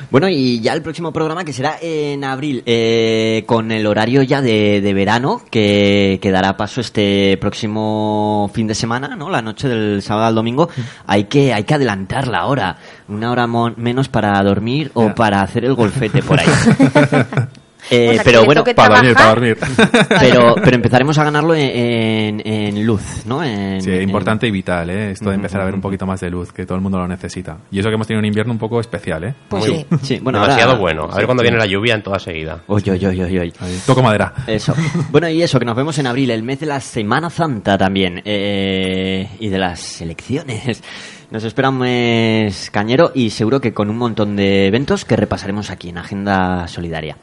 Bueno, y ya el próximo programa que será en abril, eh, con el horario ya de, de verano, que, que dará paso este próximo fin de semana, ¿no? La noche del sábado al domingo. Hay que, hay que adelantar la hora. Una hora mo- menos para dormir o para hacer el golfete por ahí. Eh, O sea, que pero bueno, Para dormir, para dormir. pero, pero empezaremos a ganarlo en, en- en luz, ¿no? En- Sí, en- importante y vital, ¿eh? Esto de empezar a ver un poquito más de luz, que todo el mundo lo necesita. Y eso que hemos tenido un invierno un poco especial, ¿eh? Pues sí. Sí, bueno, Demasiado ahora- bueno. A ver cuándo viene la lluvia en toda seguida. Oy, oy, oy, oy, oy. Ahí, toco madera. Eso. Bueno, y eso, que nos vemos en abril, el mes de la Semana Santa también, eh, y de las elecciones. Nos espera un mes cañero y seguro que con un montón de eventos que repasaremos aquí en Agenda Solidaria.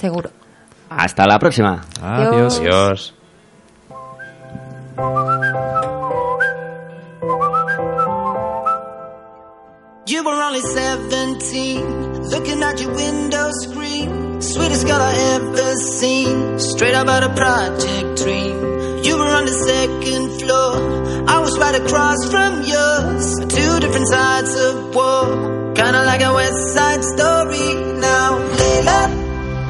Seguro. Hasta la próxima. Adiós. Adiós. You were only 17, looking at your window screen. Sweetest girl I ever seen, straight up out of Project Dream. You were on the second floor, I was right across from yours. Two different sides of war, kinda like a West Side story. Now, Layla,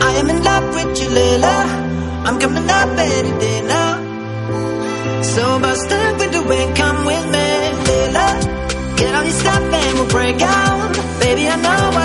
I am in love with you, Layla. I'm coming up any day now. So bust the wind, come with me, Layla. Get on your stuff and we'll break out. Baby, I know